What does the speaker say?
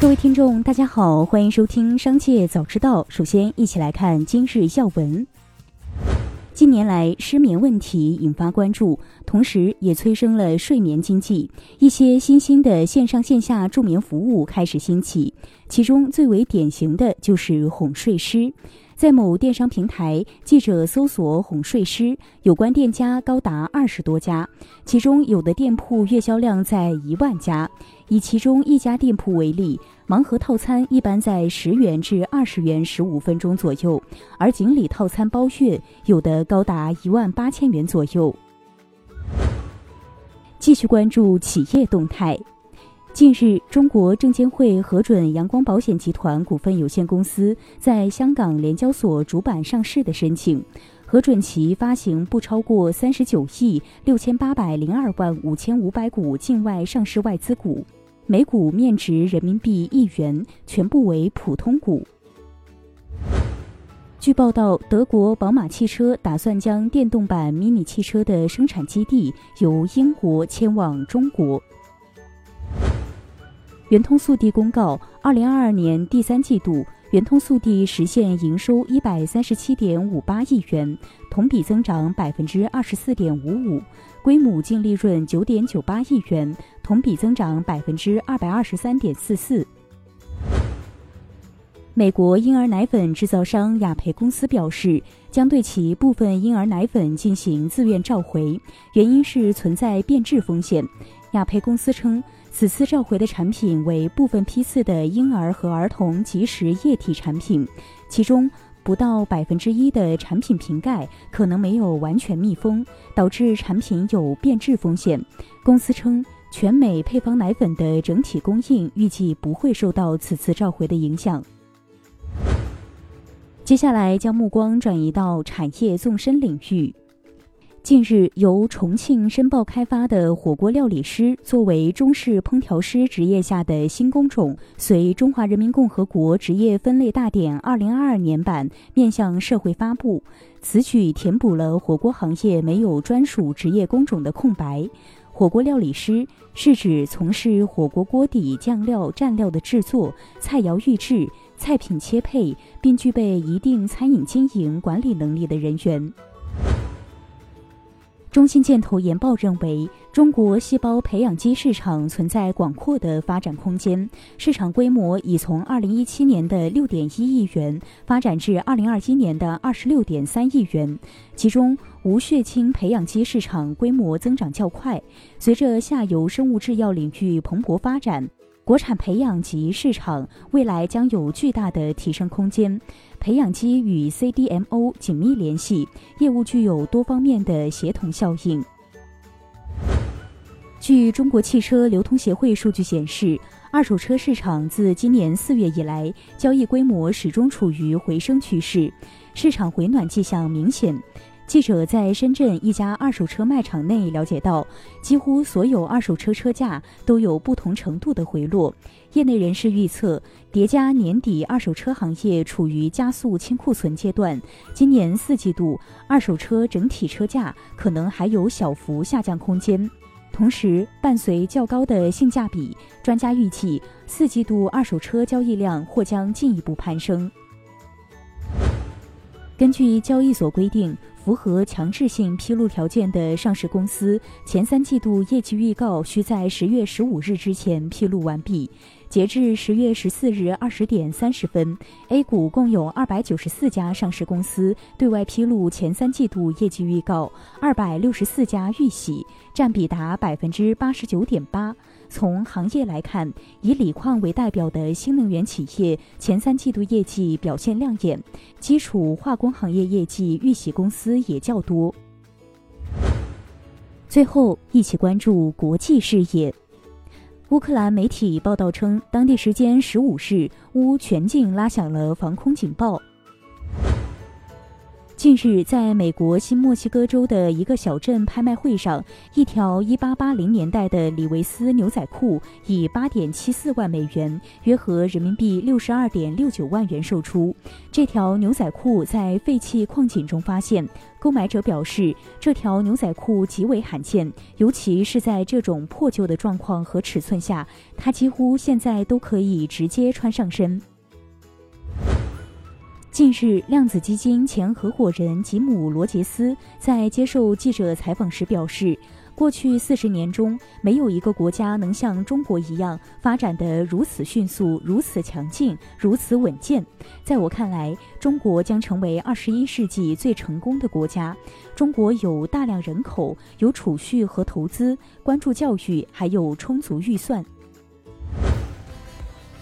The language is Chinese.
各位听众，大家好，欢迎收听《商界早知道》。首先，一起来看今日要闻。近年来，失眠问题引发关注，同时也催生了睡眠经济。一些新兴的线上线下助眠服务开始兴起，其中最为典型的就是哄睡师。在某电商平台，记者搜索“哄睡师”，有关店家高达二十多家，其中有的店铺月销量在一万家。以其中一家店铺为例，盲盒套餐一般在十元至二十元十五分钟左右，而锦鲤套餐包月有的高达一万八千元左右。继续关注企业动态。近日，中国证监会核准阳光保险集团股份有限公司在香港联交所主板上市的申请，核准其发行不超过三十九亿六千八百零二万五千五百股境外上市外资股，每股面值人民币一元，全部为普通股。据报道，德国宝马汽车打算将电动版 MINI 汽车的生产基地由英国迁往中国。圆通速递公告，二零二二年第三季度，圆通速递实现营收一百三十七点五八亿元，同比增长百分之二十四点五五，规模净利润九点九八亿元，同比增长百分之二百二十三点四四。美国婴儿奶粉制造商雅培公司表示，将对其部分婴儿奶粉进行自愿召回，原因是存在变质风险。雅培公司称。此次召回的产品为部分批次的婴儿和儿童即食液体产品，其中不到百分之一的产品瓶盖可能没有完全密封，导致产品有变质风险。公司称，全美配方奶粉的整体供应预计不会受到此次召回的影响。接下来将目光转移到产业纵深领域。近日，由重庆申报开发的火锅料理师作为中式烹调师职业下的新工种，随《中华人民共和国职业分类大典（二零二二年版）面向社会发布。此举填补了火锅行业没有专属职业工种的空白。火锅料理师是指从事火锅锅底、酱料、蘸料的制作、菜肴预制、菜品切配，并具备一定餐饮经营管理能力的人员。中信建投研报认为，中国细胞培养基市场存在广阔的发展空间，市场规模已从2017年的6.1亿元发展至2021年的26.3亿元。其中，无血清培养基市场规模增长较快。随着下游生物制药领域蓬勃发展。国产培养及市场未来将有巨大的提升空间，培养基与 CDMO 紧密联系，业务具有多方面的协同效应。据中国汽车流通协会数据显示，二手车市场自今年四月以来，交易规模始终处于回升趋势，市场回暖迹象明显。记者在深圳一家二手车卖场内了解到，几乎所有二手车车价都有不同程度的回落。业内人士预测，叠加年底二手车行业处于加速清库存阶段，今年四季度二手车整体车价可能还有小幅下降空间。同时，伴随较高的性价比，专家预计四季度二手车交易量或将进一步攀升。根据交易所规定。符合强制性披露条件的上市公司前三季度业绩预告需在十月十五日之前披露完毕。截至十月十四日二十点三十分，A 股共有二百九十四家上市公司对外披露前三季度业绩预告，二百六十四家预喜，占比达百分之八十九点八。从行业来看，以锂矿为代表的新能源企业前三季度业绩表现亮眼，基础化工行业业绩预喜公司也较多。最后，一起关注国际视野。乌克兰媒体报道称，当地时间十五日，乌全境拉响了防空警报。近日，在美国新墨西哥州的一个小镇拍卖会上，一条1880年代的李维斯牛仔裤以8.74万美元（约合人民币62.69万元）售出。这条牛仔裤在废弃矿井中发现，购买者表示，这条牛仔裤极为罕见，尤其是在这种破旧的状况和尺寸下，它几乎现在都可以直接穿上身。近日，量子基金前合伙人吉姆·罗杰斯在接受记者采访时表示，过去四十年中，没有一个国家能像中国一样发展得如此迅速、如此强劲、如此稳健。在我看来，中国将成为二十一世纪最成功的国家。中国有大量人口，有储蓄和投资，关注教育，还有充足预算。